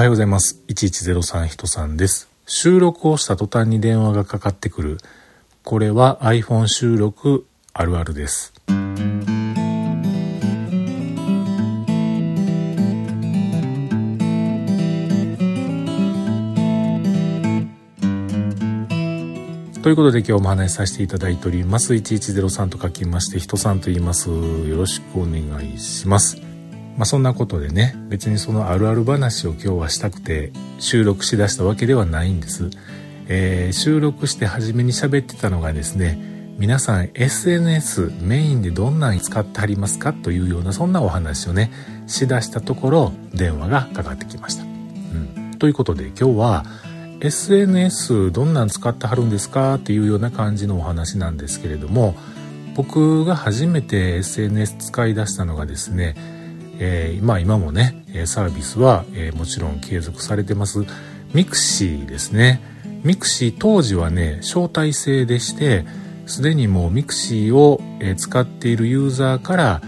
おはようございます。1103人さんです。収録をした途端に電話がかかってくる。これは iPhone 収録あるあるです。ということで今日もお話しさせていただいております。1103と書きまして、人さんと言います。よろしくお願いします。まあそんなことでね、別にそのあるある話を今日はしたくて収録しだしたわけではないんです。えー、収録して初めに喋ってたのがですね、皆さん SNS メインでどんなに使ってはりますかというようなそんなお話をね、しだしたところ電話がかかってきました。うん。ということで今日は SNS どんなん使ってはるんですかっていうような感じのお話なんですけれども僕が初めて SNS 使い出したのがですね、えー、まあ今もねサービスは、えー、もちろん継続されてます。 mixi ですね。 mixi 当時はね招待制でしてすでにもう mixi を、使っているユーザーから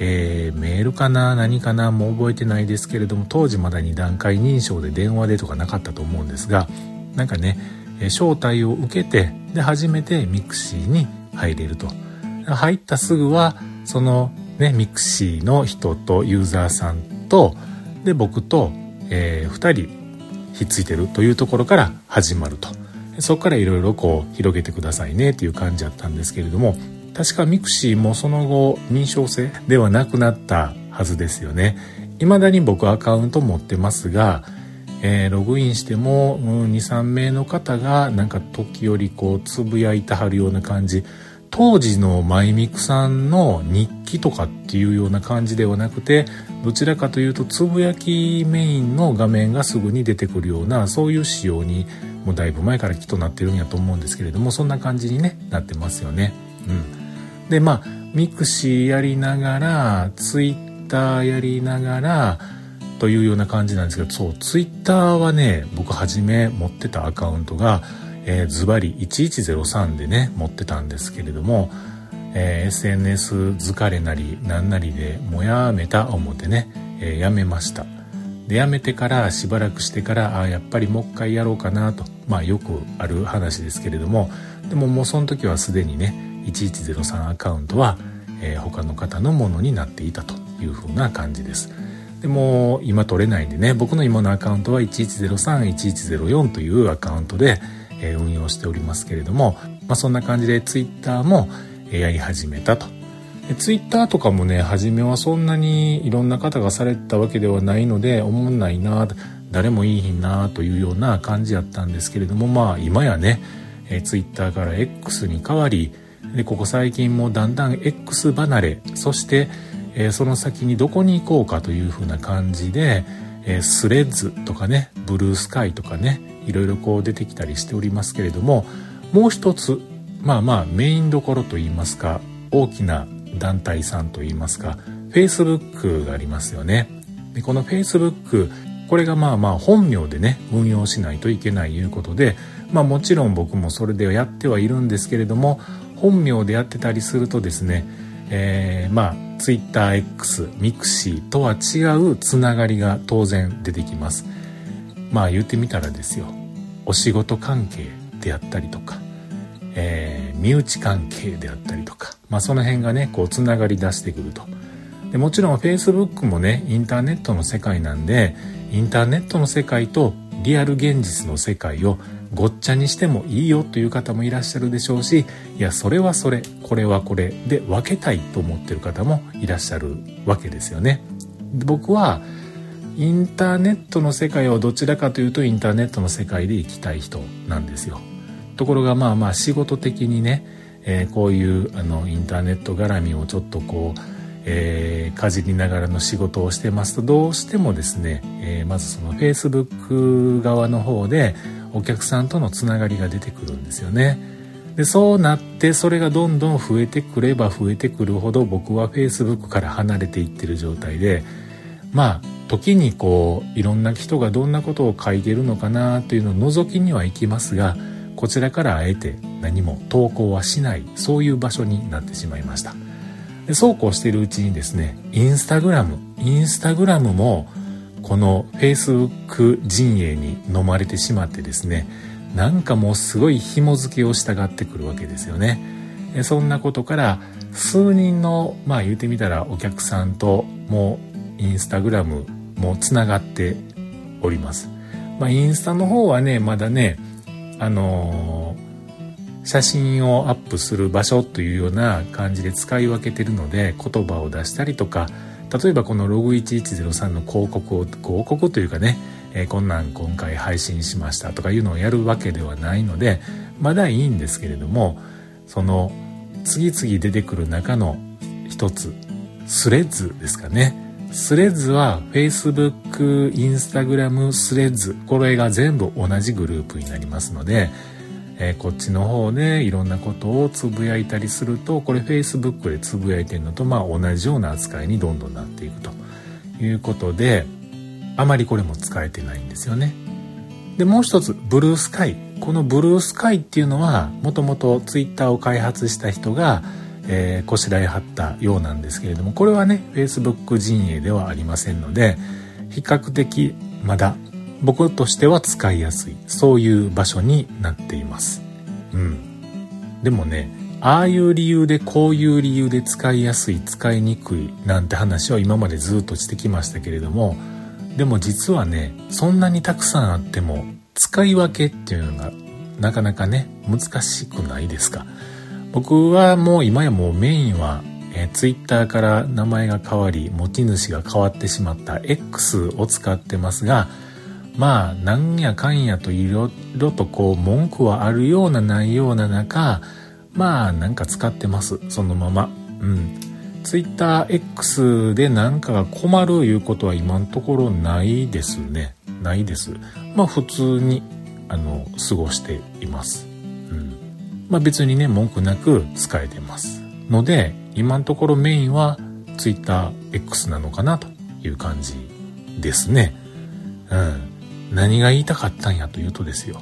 えー、メールかな何かなもう覚えてないですけれども当時まだ2段階認証で電話でとかなかったと思うんですがなんかね招待を受けてで初めて mixi に入れると。入ったすぐはそのね mixi の人とユーザーさんとで僕と、えー、2人ひっついてるというところから始まるとそこからいろいろこう広げてくださいねっていう感じだったんですけれども確か mixi もその後認証制ではなくなったはずですよね。未だに僕アカウント持ってますが、えー、ログインしても、2、3名の方がなんか時折こうつぶやいてはるような感じ。当時のマイミクさんの日記とかっていうような感じではなくて、どちらかというとつぶやきメインの画面がすぐに出てくるような、そういう仕様にもうだいぶ前からきっとなってるんやと思うんですけれども、そんな感じにね、なってますよね。うん。で、まあ、 mixi やりながら、ツイッターやりながら、というような感じなんですけど、そう、ツイッターはね、僕初め持ってたアカウントが、えー、ズバリ1103でね、持ってたんですけれども、えー、SNS 疲れなりなんなりでもやめた思ってね、えー、やめました。で、やめてからしばらくしてから、あやっぱりもう一回やろうかなと、まあよくある話ですけれども、でももうその時はすでにね、1103アカウントは、えー、他の方のものになっていたというふうな感じです。でも今取れないんでね僕の今のアカウントは11031104というアカウントで、え、運用しておりますけれども、まあ、そんな感じで Twitter も、え、やり始めたと。ツイッターとかもね初めはそんなにいろんな方がされたわけではないので思んないな誰もいいひんなというような感じやったんですけれどもまあ今やね、え、ツイッターから X に変わりでここ最近もだんだん X 離れそして、えー、その先にどこに行こうかというふうな感じで、えー、スレッズとかねブルースカイとかねいろいろこう出てきたりしておりますけれどももう一つまあまあメインどころといいますか大きな団体さんといいますか Facebook がありますよね。でこの Facebook これがまあまあ本名でね運用しないといけないいうことでまあもちろん僕もそれではやってはいるんですけれども本名でやってたりするとですね、えー、まあ TwitterX ミクシーとは違うつながりが当然出てきます。まあ言ってみたらですよ。お仕事関係であったりとか、えー、身内関係であったりとか、まあ、その辺がねこうつながり出してくると。でもちろん Facebook もねインターネットの世界なんでインターネットの世界とリアル現実の世界をごっちゃにしてもいいよという方もいらっしゃるでしょうしいやそれはそれこれはこれで分けたいと思ってる方もいらっしゃるわけですよね。僕はインターネットの世界をどちらかというとインターネットの世界で生きたい人なんですよ。ところがまあまあ仕事的にね、えー、こういうあのインターネット絡みをちょっとこうえー、かじりながらの仕事をしてますとどうしてもですね、えー、まずその Facebook 側の方でお客さんとのつながりが出てくるんですよね。でそうなってそれがどんどん増えてくれば増えてくるほど僕は Facebook から離れていってる状態でまあ時にこういろんな人がどんなことを書いてるのかなというのを覗きには行きますがこちらからあえて何も投稿はしないそういう場所になってしまいましたでそうこうしているうちにですねインスタグラムインスタグラムもこの Facebook 陣営に飲まれてしまってですねなんかもうすごい紐付けをしたがってくるわけですよね。そんなことから数人のまあ言うてみたらお客さんともうインスタグラムもつながっております。まあインスタの方はねまだねあのー、写真をアップする場所というような感じで使い分けてるので言葉を出したりとか例えばこのログ1103の広告を広告というかね、えー、こんなん今回配信しましたとかいうのをやるわけではないのでまだいいんですけれどもその次々出てくる中の一つスレッズですかね。スレッズは Facebook、Instagram、スレッズこれが全部同じグループになりますのでえー、こっちの方でいろんなことをつぶやいたりするとこれ Facebook でつぶやいてるのとまあ同じような扱いにどんどんなっていくということであまりこれも使えてないんですよね。でもう一つブルースカイこのブルースカイっていうのはもともと Twitter を開発した人がえー、こしらえはったようなんですけれどもこれはね Facebook 陣営ではありませんので比較的まだ僕としては使いやすい。そういう場所になっています。うん。でもねああいう理由でこういう理由で使いやすい使いにくいなんて話は今までずっとしてきましたけれどもでも実はねそんなにたくさんあっても使い分けっていうのがなかなかね難しくないですか。僕はもう今やもうメインはえ、Twitter から名前が変わり持ち主が変わってしまった X を使ってますがまあなんやかんやといろいろとこう文句はあるようなないような中まあなんか使ってます。そのまま。うん。TwitterX でなんかが困るいうことは今のところないですね。ないです。まあ普通にあの過ごしています。うん。まあ別にね文句なく使えてます。ので今のところメインは TwitterX なのかなという感じですね。うん。何が言いたかったんやというとですよ。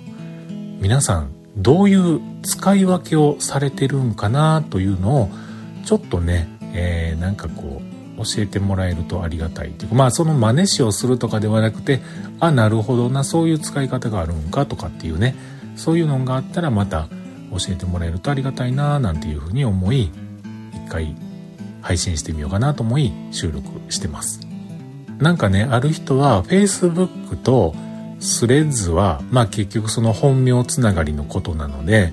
皆さんどういう使い分けをされてるんかなというのをちょっとね、えー、なんかこう教えてもらえるとありがたいっていうかまあその真似しをするとかではなくてあなるほどなそういう使い方があるんかとかっていうねそういうのがあったらまた教えてもらえるとありがたいななんていうふうに思い一回配信してみようかなと思い収録してます。なんかねある人は Facebook とスレッズは、まあ結局その本名つながりのことなので、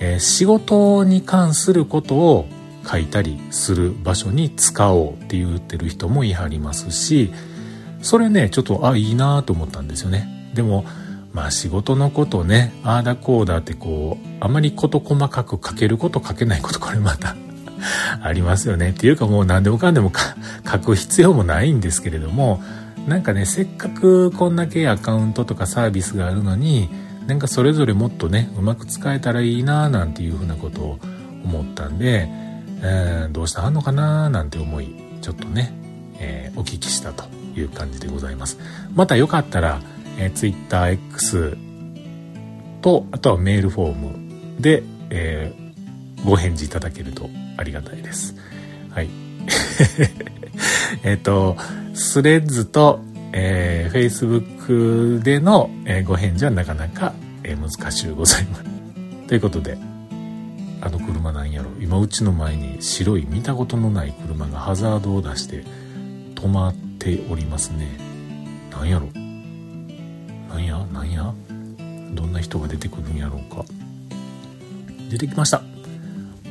えー、仕事に関することを書いたりする場所に使おうって言ってる人もいはりますし、それね、ちょっと、あ、いいなと思ったんですよね。でも、まあ仕事のことね、ああだこうだってこう、あまり事細かく書けること書けないこと、これまた ありますよね。っていうかもう何でもかんでも 書く必要もないんですけれども、なんかねせっかくこんだけアカウントとかサービスがあるのになんかそれぞれもっとねうまく使えたらいいななんていうふうなことを思ったんで、えー、どうしたあんのかななんて思いちょっとね、えー、お聞きしたという感じでございます。またよかったら、えー、TwitterX とあとはメールフォームで、えー、ご返事いただけるとありがたいです。はい。えっとスレッズと、えー、Facebook での、え、ご返事はなかなか、え、難しゅうございます。ということで、あの車なんやろ今うちの前に白い見たことのない車がハザードを出して止まっておりますね。なんやろなんや？なんや？どんな人が出てくるんやろうか。出てきました。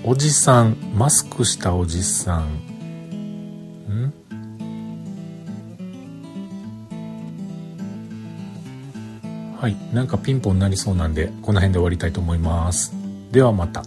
おじさん、マスクしたおじさ。んはい。なんかピンポンになりそうなんで、この辺で終わりたいと思います。ではまた。